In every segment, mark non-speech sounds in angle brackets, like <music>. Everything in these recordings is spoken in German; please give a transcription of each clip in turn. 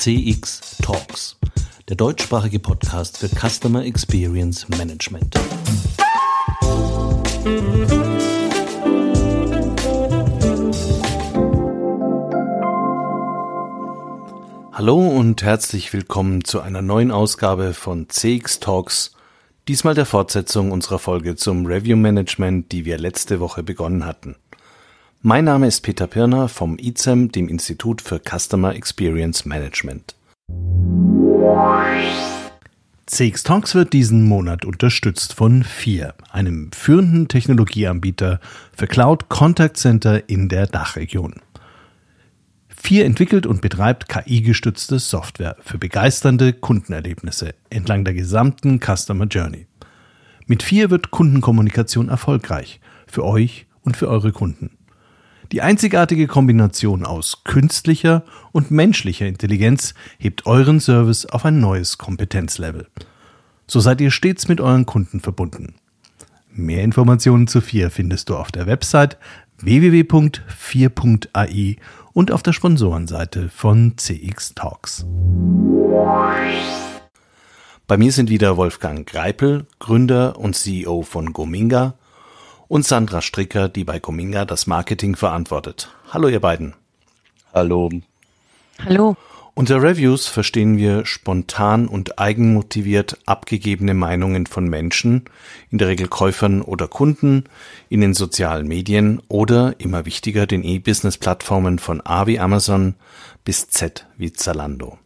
CX Talks, der deutschsprachige Podcast für Customer Experience Management. Hallo und herzlich willkommen zu einer neuen Ausgabe von CX Talks, diesmal der Fortsetzung unserer Folge zum Review Management, die wir letzte Woche begonnen hatten. Mein Name ist Peter Pirner vom ICEM, dem Institut für Customer Experience Management. CX Talks wird diesen Monat unterstützt von FIR, einem führenden Technologieanbieter für Cloud Contact Center in der Dachregion. FIR entwickelt und betreibt KI-gestützte Software für begeisternde Kundenerlebnisse entlang der gesamten Customer Journey. Mit FIR wird Kundenkommunikation erfolgreich für euch und für eure Kunden. Die einzigartige Kombination aus künstlicher und menschlicher Intelligenz hebt euren Service auf ein neues Kompetenzlevel. So seid ihr stets mit euren Kunden verbunden. Mehr Informationen zu FIR findest du auf der Website www.4.ai und auf der Sponsorenseite von CX Talks. Bei mir sind wieder Wolfgang Greipel, Gründer und CEO von Gominga und Sandra Stricker, die bei Cominga das Marketing verantwortet. Hallo ihr beiden. Hallo. Hallo. Unter Reviews verstehen wir spontan und eigenmotiviert abgegebene Meinungen von Menschen, in der Regel Käufern oder Kunden, in den sozialen Medien oder, immer wichtiger, den E-Business-Plattformen von A wie Amazon bis Z wie Zalando.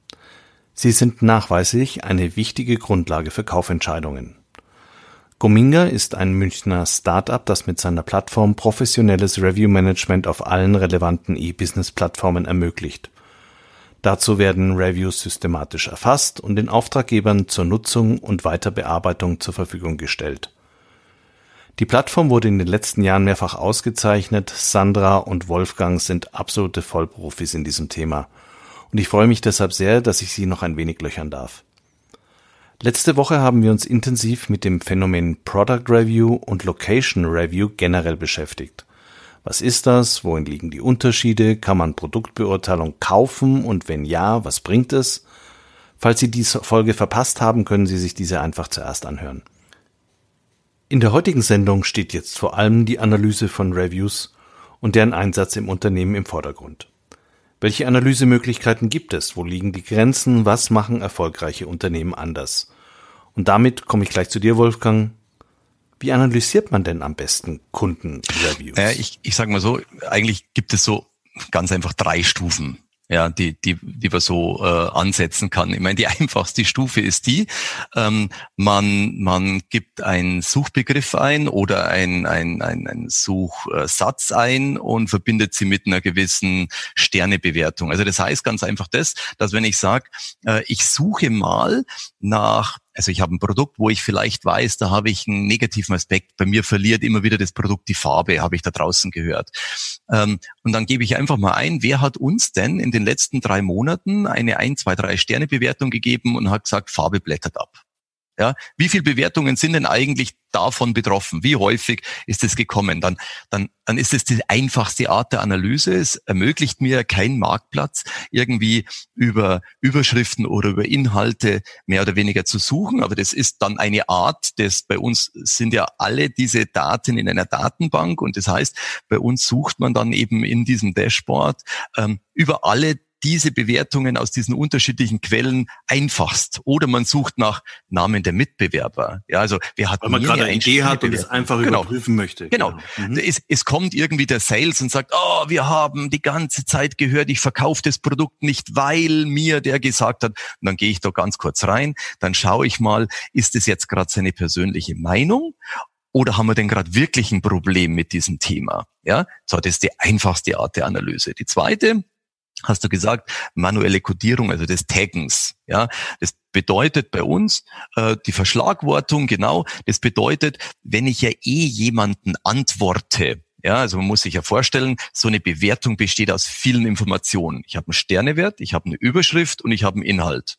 Sie sind nachweislich eine wichtige Grundlage für Kaufentscheidungen. Gominga ist ein Münchner Start-up, das mit seiner Plattform professionelles Review-Management auf allen relevanten E-Business-Plattformen ermöglicht. Dazu werden Reviews systematisch erfasst und den Auftraggebern zur Nutzung und Weiterbearbeitung zur Verfügung gestellt. Die Plattform wurde in den letzten Jahren mehrfach ausgezeichnet. Sandra und Wolfgang sind absolute Vollprofis in diesem Thema. Und ich freue mich deshalb sehr, dass ich sie noch ein wenig löchern darf. Letzte Woche haben wir uns intensiv mit dem Phänomen Product Review und Location Review generell beschäftigt. Was ist das? Wohin liegen die Unterschiede? Kann man Produktbeurteilung kaufen? Und wenn ja, was bringt es? Falls Sie diese Folge verpasst haben, können Sie sich diese einfach zuerst anhören. In der heutigen Sendung steht jetzt vor allem die Analyse von Reviews und deren Einsatz im Unternehmen im Vordergrund. Welche Analysemöglichkeiten gibt es? Wo liegen die Grenzen? Was machen erfolgreiche Unternehmen anders? Und damit komme ich gleich zu dir, Wolfgang. Wie analysiert man denn am besten Kundenreviews? Äh, ich, ich sage mal so, eigentlich gibt es so ganz einfach drei Stufen ja, die, die, die man so äh, ansetzen kann. Ich meine, die <laughs> einfachste Stufe ist die, ähm, man, man gibt einen Suchbegriff ein oder ein, ein, ein, ein Suchsatz ein und verbindet sie mit einer gewissen Sternebewertung. Also das heißt ganz einfach das, dass wenn ich sage, äh, ich suche mal nach also ich habe ein Produkt, wo ich vielleicht weiß, da habe ich einen negativen Aspekt. Bei mir verliert immer wieder das Produkt die Farbe, habe ich da draußen gehört. Ähm, und dann gebe ich einfach mal ein, wer hat uns denn in den letzten drei Monaten eine 1, 2, 3 Sterne Bewertung gegeben und hat gesagt, Farbe blättert ab. Ja, wie viele Bewertungen sind denn eigentlich davon betroffen? Wie häufig ist es gekommen? Dann, dann, dann ist es die einfachste Art der Analyse. Es ermöglicht mir kein Marktplatz, irgendwie über Überschriften oder über Inhalte mehr oder weniger zu suchen. Aber das ist dann eine Art, des, bei uns sind ja alle diese Daten in einer Datenbank und das heißt, bei uns sucht man dann eben in diesem Dashboard ähm, über alle diese Bewertungen aus diesen unterschiedlichen Quellen einfachst. Oder man sucht nach Namen der Mitbewerber. Ja, also wer hat Weil man gerade eine Idee hat und es einfach genau. überprüfen möchte. Genau. genau. Mhm. Es, es kommt irgendwie der Sales und sagt, oh, wir haben die ganze Zeit gehört, ich verkaufe das Produkt nicht, weil mir der gesagt hat. Und dann gehe ich da ganz kurz rein, dann schaue ich mal, ist es jetzt gerade seine persönliche Meinung oder haben wir denn gerade wirklich ein Problem mit diesem Thema? Ja, so das ist die einfachste Art der Analyse. Die zweite hast du gesagt, manuelle Codierung, also des Taggens. Ja, das bedeutet bei uns äh, die Verschlagwortung, genau. Das bedeutet, wenn ich ja eh jemanden antworte, ja, also man muss sich ja vorstellen, so eine Bewertung besteht aus vielen Informationen. Ich habe einen Sternewert, ich habe eine Überschrift und ich habe einen Inhalt.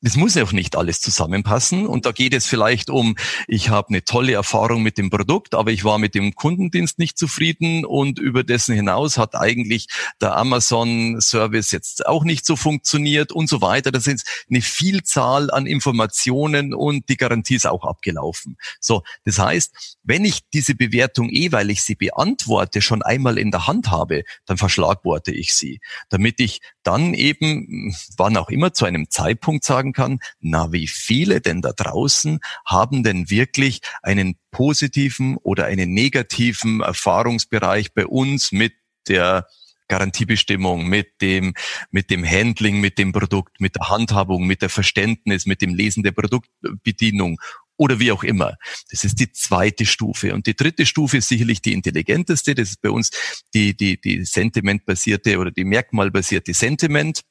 Das muss ja auch nicht alles zusammenpassen. Und da geht es vielleicht um, ich habe eine tolle Erfahrung mit dem Produkt, aber ich war mit dem Kundendienst nicht zufrieden und über dessen hinaus hat eigentlich der Amazon-Service jetzt auch nicht so funktioniert und so weiter. Das ist eine Vielzahl an Informationen und die Garantie ist auch abgelaufen. So, das heißt, wenn ich diese Bewertung eh, weil ich sie beantworte, schon einmal in der Hand habe, dann verschlagworte ich sie, damit ich dann eben, wann auch immer, zu einem Zeitpunkt sagen kann, na, wie viele denn da draußen haben denn wirklich einen positiven oder einen negativen Erfahrungsbereich bei uns mit der Garantiebestimmung, mit dem, mit dem Handling, mit dem Produkt, mit der Handhabung, mit der Verständnis, mit dem Lesen der Produktbedienung oder wie auch immer. Das ist die zweite Stufe. Und die dritte Stufe ist sicherlich die intelligenteste. Das ist bei uns die, die, die sentimentbasierte oder die merkmalbasierte Sentiment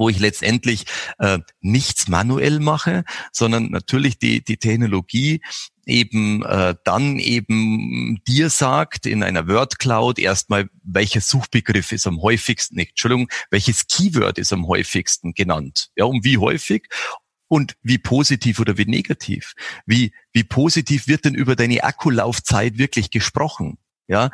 wo ich letztendlich äh, nichts manuell mache, sondern natürlich die, die Technologie eben äh, dann eben dir sagt in einer Word Cloud erstmal, welcher Suchbegriff ist am häufigsten, nicht, Entschuldigung, welches Keyword ist am häufigsten genannt, ja, um wie häufig und wie positiv oder wie negativ. Wie, wie positiv wird denn über deine Akkulaufzeit wirklich gesprochen? Ja,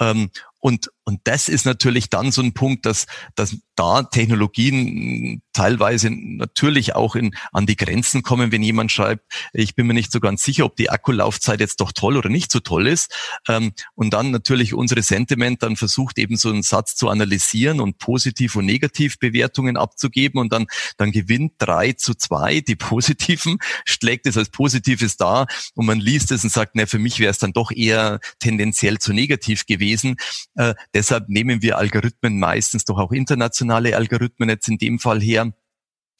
ähm, und, und das ist natürlich dann so ein Punkt, dass, dass da Technologien teilweise natürlich auch in, an die Grenzen kommen, wenn jemand schreibt, ich bin mir nicht so ganz sicher, ob die Akkulaufzeit jetzt doch toll oder nicht so toll ist. Ähm, und dann natürlich unsere Sentiment dann versucht eben so einen Satz zu analysieren und positiv und negativ Bewertungen abzugeben und dann, dann gewinnt drei zu zwei die positiven, <laughs> schlägt es als positives da und man liest es und sagt, na, für mich wäre es dann doch eher tendenziell zu negativ gewesen. Deshalb nehmen wir Algorithmen meistens doch auch internationale Algorithmen jetzt in dem Fall her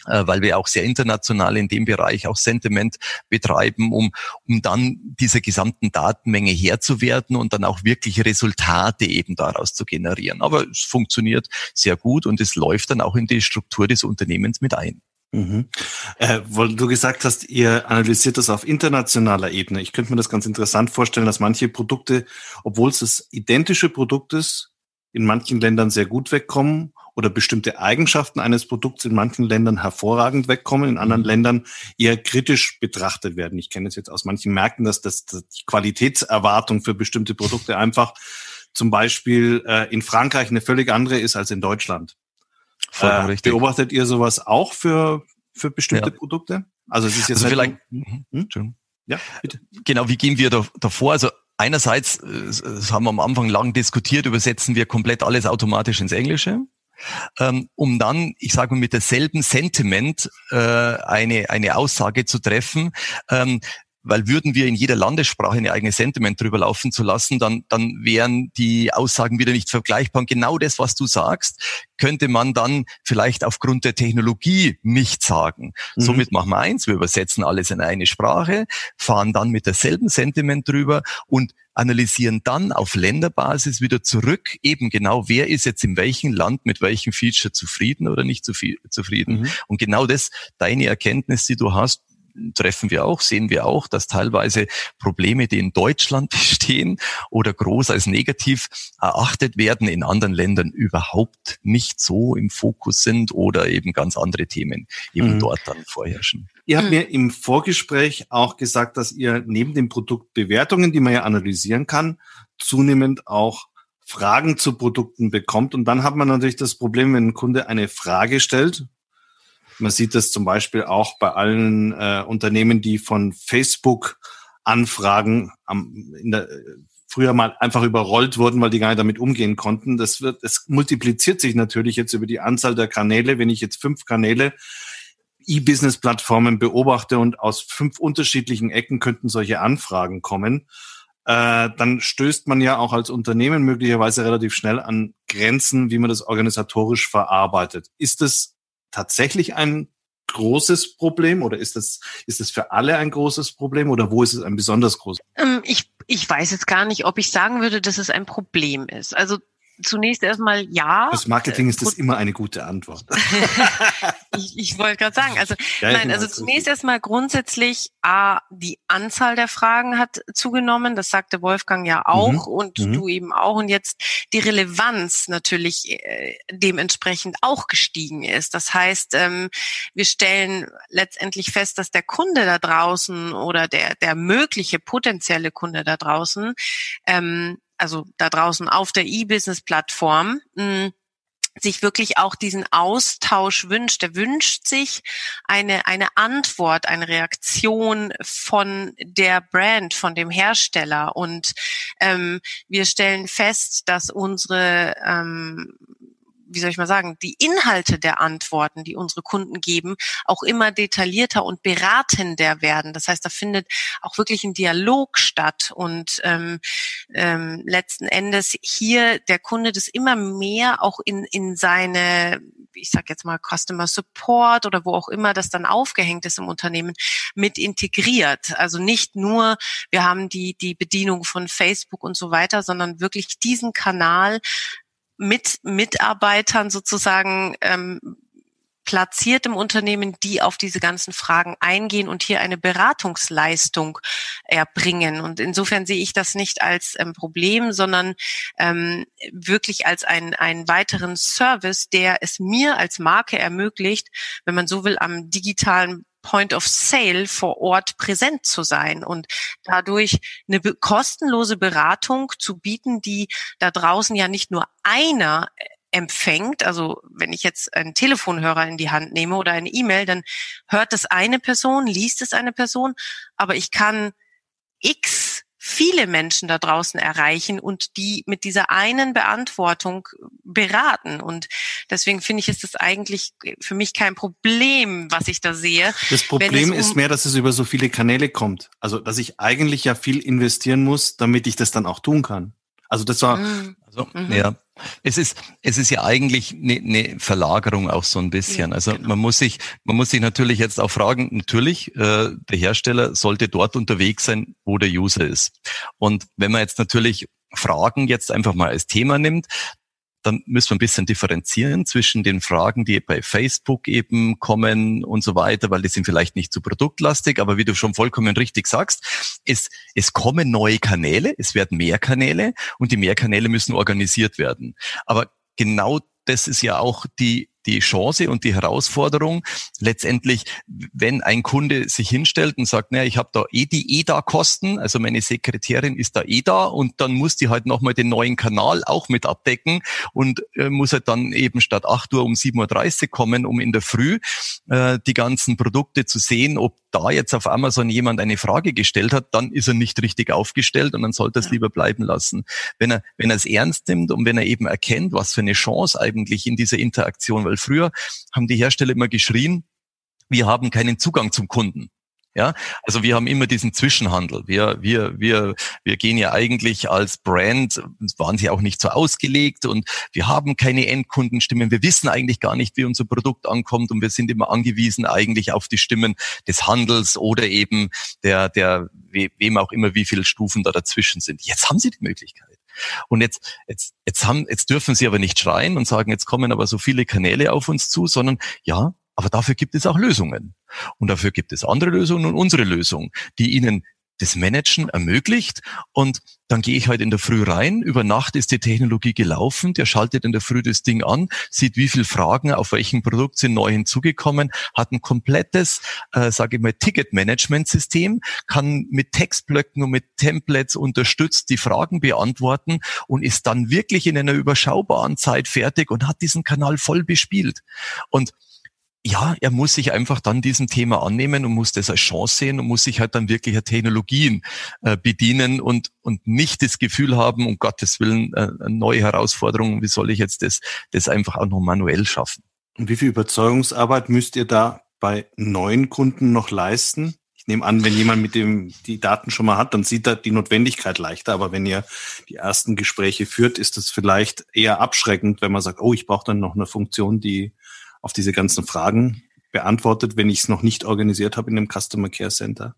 äh, weil wir auch sehr international in dem Bereich auch Sentiment betreiben, um, um dann dieser gesamten Datenmenge Herr zu werden und dann auch wirklich Resultate eben daraus zu generieren. Aber es funktioniert sehr gut und es läuft dann auch in die Struktur des Unternehmens mit ein. Mhm. Äh, weil du gesagt hast, ihr analysiert das auf internationaler Ebene. Ich könnte mir das ganz interessant vorstellen, dass manche Produkte, obwohl es das identische Produkt ist, in manchen Ländern sehr gut wegkommen oder bestimmte Eigenschaften eines Produkts in manchen Ländern hervorragend wegkommen, in anderen mhm. Ländern eher kritisch betrachtet werden. Ich kenne es jetzt aus manchen Märkten, dass das dass die Qualitätserwartung für bestimmte Produkte einfach zum Beispiel äh, in Frankreich eine völlig andere ist als in Deutschland. Vollkommen äh, richtig. Beobachtet ihr sowas auch für, für bestimmte ja. Produkte? Also es ist jetzt also vielleicht, hm? hm? Ja, bitte. Genau, wie gehen wir da, davor? Also einerseits, äh, das haben wir am Anfang lang diskutiert, übersetzen wir komplett alles automatisch ins Englische. Ähm, um dann, ich sage mal, mit derselben Sentiment äh, eine, eine Aussage zu treffen, ähm, weil würden wir in jeder Landessprache eine eigene Sentiment drüber laufen zu lassen, dann, dann wären die Aussagen wieder nicht vergleichbar. Und genau das, was du sagst, könnte man dann vielleicht aufgrund der Technologie nicht sagen. Mhm. Somit machen wir eins, wir übersetzen alles in eine Sprache, fahren dann mit derselben Sentiment drüber und analysieren dann auf Länderbasis wieder zurück, eben genau, wer ist jetzt in welchem Land mit welchem Feature zufrieden oder nicht zufrieden. Mhm. Und genau das, deine Erkenntnis, die du hast, treffen wir auch, sehen wir auch, dass teilweise Probleme, die in Deutschland <laughs> bestehen oder groß als negativ erachtet werden, in anderen Ländern überhaupt nicht so im Fokus sind oder eben ganz andere Themen eben mhm. dort dann vorherrschen. Ihr habt mhm. mir im Vorgespräch auch gesagt, dass ihr neben den Produktbewertungen, die man ja analysieren kann, zunehmend auch Fragen zu Produkten bekommt. Und dann hat man natürlich das Problem, wenn ein Kunde eine Frage stellt, man sieht das zum Beispiel auch bei allen äh, Unternehmen, die von Facebook Anfragen am, in der, früher mal einfach überrollt wurden, weil die gar nicht damit umgehen konnten. Das wird, es multipliziert sich natürlich jetzt über die Anzahl der Kanäle. Wenn ich jetzt fünf Kanäle E-Business-Plattformen beobachte und aus fünf unterschiedlichen Ecken könnten solche Anfragen kommen, äh, dann stößt man ja auch als Unternehmen möglicherweise relativ schnell an Grenzen, wie man das organisatorisch verarbeitet. Ist es tatsächlich ein großes Problem oder ist das, ist das für alle ein großes Problem oder wo ist es ein besonders großes? Ähm, ich, ich weiß jetzt gar nicht, ob ich sagen würde, dass es ein Problem ist. Also zunächst erstmal ja. Das Marketing ist das immer eine gute Antwort. <laughs> <laughs> ich, ich wollte gerade sagen, also ja, nein, also zunächst erstmal grundsätzlich, A, die Anzahl der Fragen hat zugenommen, das sagte Wolfgang ja auch mhm. und mhm. du eben auch und jetzt die Relevanz natürlich äh, dementsprechend auch gestiegen ist. Das heißt, ähm, wir stellen letztendlich fest, dass der Kunde da draußen oder der, der mögliche potenzielle Kunde da draußen, ähm, also da draußen auf der E-Business-Plattform, sich wirklich auch diesen Austausch wünscht. Er wünscht sich eine, eine Antwort, eine Reaktion von der Brand, von dem Hersteller. Und ähm, wir stellen fest, dass unsere ähm, wie soll ich mal sagen, die Inhalte der Antworten, die unsere Kunden geben, auch immer detaillierter und beratender werden. Das heißt, da findet auch wirklich ein Dialog statt und ähm, ähm, letzten Endes hier der Kunde das immer mehr auch in, in seine, ich sag jetzt mal Customer Support oder wo auch immer das dann aufgehängt ist im Unternehmen, mit integriert. Also nicht nur, wir haben die, die Bedienung von Facebook und so weiter, sondern wirklich diesen Kanal mit Mitarbeitern sozusagen ähm, platziert im Unternehmen, die auf diese ganzen Fragen eingehen und hier eine Beratungsleistung erbringen. Und insofern sehe ich das nicht als ähm, Problem, sondern ähm, wirklich als ein, einen weiteren Service, der es mir als Marke ermöglicht, wenn man so will, am digitalen Point of Sale vor Ort präsent zu sein und dadurch eine kostenlose Beratung zu bieten, die da draußen ja nicht nur einer äh, empfängt, also wenn ich jetzt einen Telefonhörer in die Hand nehme oder eine E-Mail, dann hört es eine Person, liest es eine Person, aber ich kann x viele Menschen da draußen erreichen und die mit dieser einen Beantwortung beraten. Und deswegen finde ich, ist das eigentlich für mich kein Problem, was ich da sehe. Das Problem um ist mehr, dass es über so viele Kanäle kommt. Also, dass ich eigentlich ja viel investieren muss, damit ich das dann auch tun kann. Also das war, mhm. also, mhm. ja. Es ist, es ist ja eigentlich eine, eine Verlagerung auch so ein bisschen. Also genau. man muss sich, man muss sich natürlich jetzt auch fragen, natürlich, äh, der Hersteller sollte dort unterwegs sein, wo der User ist. Und wenn man jetzt natürlich Fragen jetzt einfach mal als Thema nimmt, dann müssen wir ein bisschen differenzieren zwischen den Fragen, die bei Facebook eben kommen und so weiter, weil die sind vielleicht nicht zu produktlastig, aber wie du schon vollkommen richtig sagst, es, es kommen neue Kanäle, es werden mehr Kanäle und die mehr Kanäle müssen organisiert werden. Aber genau das ist ja auch die die Chance und die Herausforderung letztendlich, wenn ein Kunde sich hinstellt und sagt, naja, ich habe da eh die EDA-Kosten, also meine Sekretärin ist da eh da und dann muss die halt nochmal den neuen Kanal auch mit abdecken und äh, muss halt dann eben statt 8 Uhr um 7.30 Uhr kommen, um in der Früh äh, die ganzen Produkte zu sehen, ob da jetzt auf Amazon jemand eine Frage gestellt hat, dann ist er nicht richtig aufgestellt und dann sollte er es lieber bleiben lassen. Wenn er, wenn er es ernst nimmt und wenn er eben erkennt, was für eine Chance eigentlich in dieser Interaktion, weil früher haben die Hersteller immer geschrien, wir haben keinen Zugang zum Kunden. Ja, also wir haben immer diesen Zwischenhandel. Wir, wir, wir, wir gehen ja eigentlich als Brand, waren sie auch nicht so ausgelegt und wir haben keine Endkundenstimmen. Wir wissen eigentlich gar nicht, wie unser Produkt ankommt und wir sind immer angewiesen eigentlich auf die Stimmen des Handels oder eben der, der, wem auch immer, wie viele Stufen da dazwischen sind. Jetzt haben sie die Möglichkeit. Und jetzt, jetzt, jetzt haben, jetzt dürfen sie aber nicht schreien und sagen, jetzt kommen aber so viele Kanäle auf uns zu, sondern ja, aber dafür gibt es auch Lösungen. Und dafür gibt es andere Lösungen und unsere Lösung, die ihnen das Managen ermöglicht. Und dann gehe ich halt in der Früh rein. Über Nacht ist die Technologie gelaufen. Der schaltet in der Früh das Ding an, sieht, wie viele Fragen auf welchem Produkt sind neu hinzugekommen, hat ein komplettes, äh, sage ich mal, Ticket-Management-System, kann mit Textblöcken und mit Templates unterstützt die Fragen beantworten und ist dann wirklich in einer überschaubaren Zeit fertig und hat diesen Kanal voll bespielt. Und ja, er muss sich einfach dann diesem Thema annehmen und muss das als Chance sehen und muss sich halt dann wirklicher Technologien äh, bedienen und, und nicht das Gefühl haben, um Gottes Willen, äh, neue Herausforderung, wie soll ich jetzt das, das einfach auch noch manuell schaffen. Und wie viel Überzeugungsarbeit müsst ihr da bei neuen Kunden noch leisten? Ich nehme an, wenn jemand mit dem die Daten schon mal hat, dann sieht er die Notwendigkeit leichter. Aber wenn ihr die ersten Gespräche führt, ist es vielleicht eher abschreckend, wenn man sagt, oh, ich brauche dann noch eine Funktion, die auf diese ganzen Fragen beantwortet, wenn ich es noch nicht organisiert habe in dem Customer Care Center?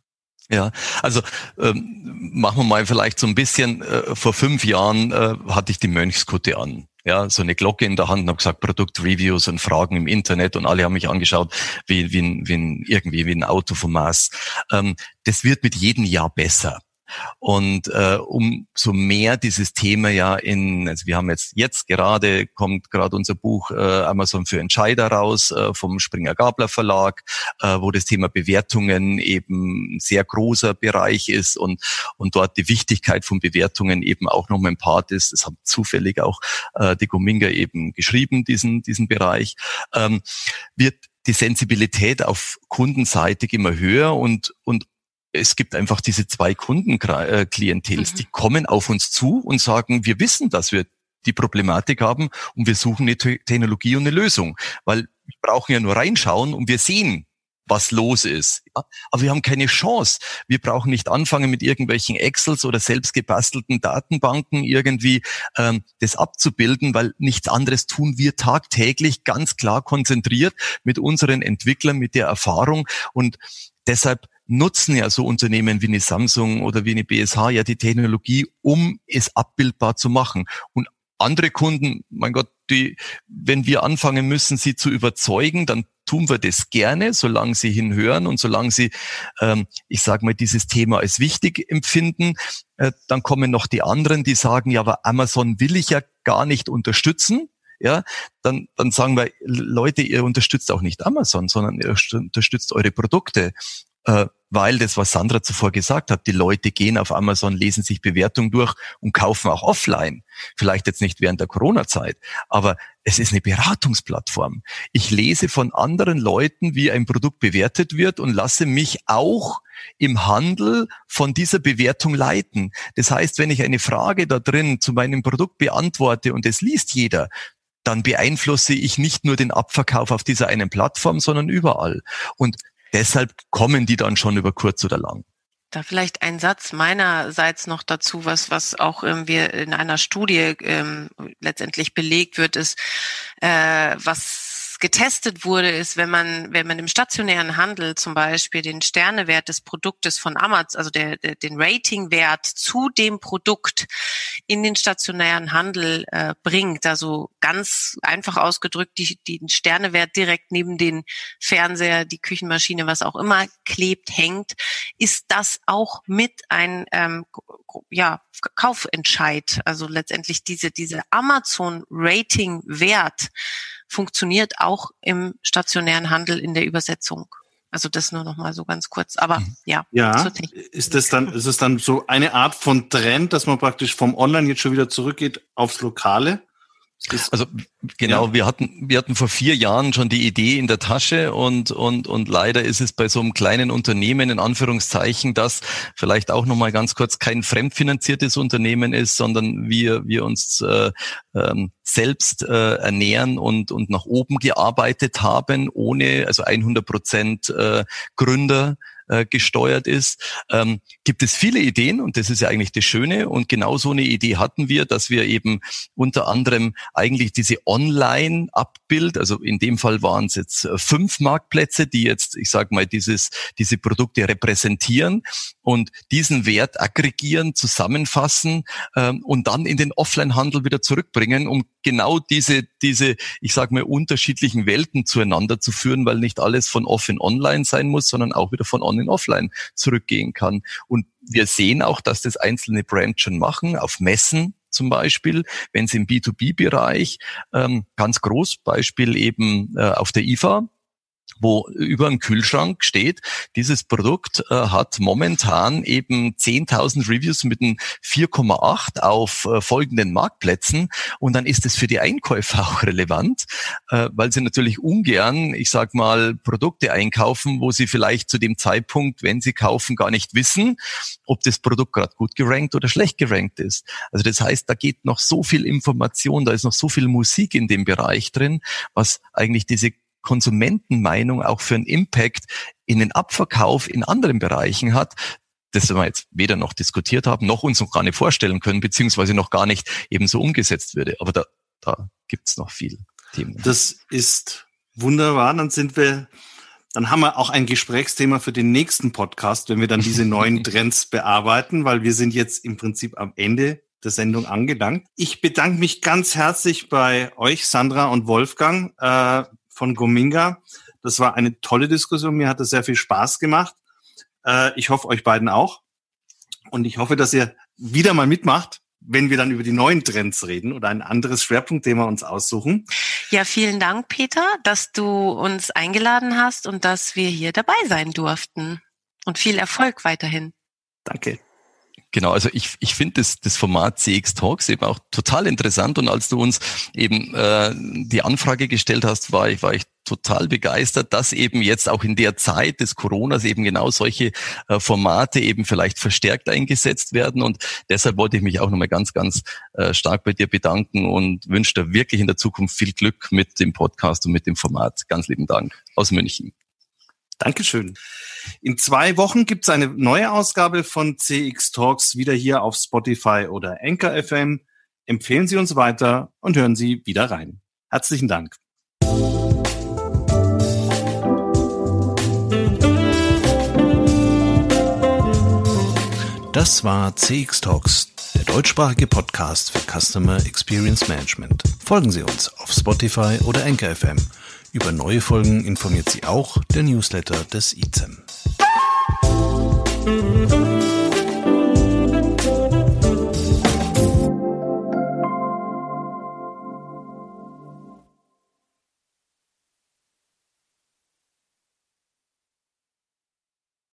Ja, also ähm, machen wir mal vielleicht so ein bisschen, äh, vor fünf Jahren äh, hatte ich die Mönchskutte an. ja, so eine Glocke in der Hand und habe gesagt, Produktreviews und Fragen im Internet und alle haben mich angeschaut wie, wie, wie irgendwie wie ein Auto vom Mars. Ähm, das wird mit jedem Jahr besser. Und äh, umso mehr dieses Thema ja in, also wir haben jetzt jetzt gerade kommt gerade unser Buch äh, Amazon für Entscheider raus äh, vom Springer Gabler Verlag, äh, wo das Thema Bewertungen eben ein sehr großer Bereich ist und und dort die Wichtigkeit von Bewertungen eben auch noch ein Part ist. Das hat zufällig auch äh, die Gominga eben geschrieben diesen diesen Bereich. Ähm, wird die Sensibilität auf kundenseitig immer höher und, und es gibt einfach diese zwei Kundenklientels, mhm. die kommen auf uns zu und sagen, wir wissen, dass wir die Problematik haben und wir suchen eine Technologie und eine Lösung, weil wir brauchen ja nur reinschauen und wir sehen, was los ist. Ja? Aber wir haben keine Chance. Wir brauchen nicht anfangen mit irgendwelchen Excels oder selbst gebastelten Datenbanken irgendwie ähm, das abzubilden, weil nichts anderes tun wir tagtäglich ganz klar konzentriert mit unseren Entwicklern, mit der Erfahrung und deshalb nutzen ja so Unternehmen wie eine Samsung oder wie eine BSH ja die Technologie, um es abbildbar zu machen. Und andere Kunden, mein Gott, die, wenn wir anfangen müssen, sie zu überzeugen, dann tun wir das gerne, solange sie hinhören und solange sie, ähm, ich sage mal, dieses Thema als wichtig empfinden. Äh, dann kommen noch die anderen, die sagen, ja, aber Amazon will ich ja gar nicht unterstützen. Ja, dann, dann sagen wir, Leute, ihr unterstützt auch nicht Amazon, sondern ihr unterstützt eure Produkte äh, weil das, was Sandra zuvor gesagt hat, die Leute gehen auf Amazon, lesen sich Bewertungen durch und kaufen auch offline. Vielleicht jetzt nicht während der Corona-Zeit, aber es ist eine Beratungsplattform. Ich lese von anderen Leuten, wie ein Produkt bewertet wird und lasse mich auch im Handel von dieser Bewertung leiten. Das heißt, wenn ich eine Frage da drin zu meinem Produkt beantworte und es liest jeder, dann beeinflusse ich nicht nur den Abverkauf auf dieser einen Plattform, sondern überall. Und deshalb kommen die dann schon über kurz oder lang. Da vielleicht ein Satz meinerseits noch dazu, was, was auch irgendwie in einer Studie ähm, letztendlich belegt wird, ist, äh, was getestet wurde, ist, wenn man, wenn man im stationären Handel zum Beispiel den Sternewert des Produktes von Amazon, also der, der, den Ratingwert zu dem Produkt in den stationären Handel äh, bringt, also ganz einfach ausgedrückt, die, den Sternewert direkt neben den Fernseher, die Küchenmaschine, was auch immer klebt, hängt, ist das auch mit ein ähm, ja, Kaufentscheid. Also letztendlich diese, diese Amazon-Rating-Wert funktioniert auch im stationären Handel in der Übersetzung. Also das nur noch mal so ganz kurz. Aber mhm. ja. Ja. Ist das dann, ist es dann so eine Art von Trend, dass man praktisch vom Online jetzt schon wieder zurückgeht aufs Lokale? Also genau, ja. wir hatten wir hatten vor vier Jahren schon die Idee in der Tasche und und und leider ist es bei so einem kleinen Unternehmen in Anführungszeichen, das vielleicht auch noch mal ganz kurz kein fremdfinanziertes Unternehmen ist, sondern wir wir uns äh, ähm, selbst äh, ernähren und und nach oben gearbeitet haben, ohne also 100 Prozent äh, Gründer äh, gesteuert ist, ähm, gibt es viele Ideen und das ist ja eigentlich das Schöne. Und genau so eine Idee hatten wir, dass wir eben unter anderem eigentlich diese Online-Abbild, also in dem Fall waren es jetzt äh, fünf Marktplätze, die jetzt, ich sage mal, dieses, diese Produkte repräsentieren und diesen Wert aggregieren, zusammenfassen ähm, und dann in den Offline-Handel wieder zurückbringen, um genau diese, diese, ich sage mal, unterschiedlichen Welten zueinander zu führen, weil nicht alles von off in online sein muss, sondern auch wieder von on in offline zurückgehen kann. Und wir sehen auch, dass das einzelne Brands schon machen, auf Messen zum Beispiel, wenn sie im B2B-Bereich ähm, ganz groß, Beispiel eben äh, auf der IFA, wo über dem Kühlschrank steht, dieses Produkt äh, hat momentan eben 10.000 Reviews mit einem 4,8 auf äh, folgenden Marktplätzen und dann ist es für die Einkäufer <laughs> auch relevant, äh, weil sie natürlich ungern, ich sag mal, Produkte einkaufen, wo sie vielleicht zu dem Zeitpunkt, wenn sie kaufen, gar nicht wissen, ob das Produkt gerade gut gerankt oder schlecht gerankt ist. Also das heißt, da geht noch so viel Information, da ist noch so viel Musik in dem Bereich drin, was eigentlich diese Konsumentenmeinung auch für einen Impact in den Abverkauf in anderen Bereichen hat, das wir jetzt weder noch diskutiert haben, noch uns noch gar nicht vorstellen können, beziehungsweise noch gar nicht eben so umgesetzt würde. Aber da, da gibt's noch viel Themen. Das ist wunderbar. Dann sind wir, dann haben wir auch ein Gesprächsthema für den nächsten Podcast, wenn wir dann diese neuen <laughs> Trends bearbeiten, weil wir sind jetzt im Prinzip am Ende der Sendung angelangt. Ich bedanke mich ganz herzlich bei euch, Sandra und Wolfgang äh, von Gominga. Das war eine tolle Diskussion. Mir hat es sehr viel Spaß gemacht. Äh, ich hoffe, euch beiden auch. Und ich hoffe, dass ihr wieder mal mitmacht wenn wir dann über die neuen Trends reden oder ein anderes Schwerpunktthema uns aussuchen. Ja, vielen Dank, Peter, dass du uns eingeladen hast und dass wir hier dabei sein durften. Und viel Erfolg weiterhin. Danke. Genau, also ich, ich finde das, das Format CX Talks eben auch total interessant und als du uns eben äh, die Anfrage gestellt hast, war ich, war ich total begeistert, dass eben jetzt auch in der Zeit des Coronas eben genau solche äh, Formate eben vielleicht verstärkt eingesetzt werden und deshalb wollte ich mich auch nochmal ganz, ganz äh, stark bei dir bedanken und wünsche dir wirklich in der Zukunft viel Glück mit dem Podcast und mit dem Format. Ganz lieben Dank aus München. Dankeschön. In zwei Wochen gibt es eine neue Ausgabe von CX Talks wieder hier auf Spotify oder Anchor FM. Empfehlen Sie uns weiter und hören Sie wieder rein. Herzlichen Dank. Das war CX Talks, der deutschsprachige Podcast für Customer Experience Management. Folgen Sie uns auf Spotify oder Anchor FM über neue Folgen informiert Sie auch der Newsletter des ICEM.